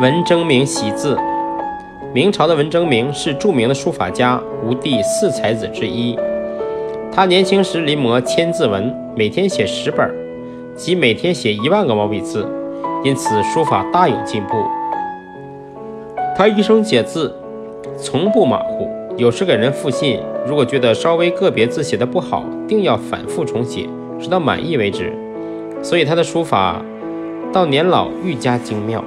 文征明习字，明朝的文征明是著名的书法家，吴地四才子之一。他年轻时临摹《千字文》，每天写十本，即每天写一万个毛笔字，因此书法大有进步。他一生写字，从不马虎，有时给人复信，如果觉得稍微个别字写的不好，定要反复重写，直到满意为止。所以他的书法到年老愈加精妙。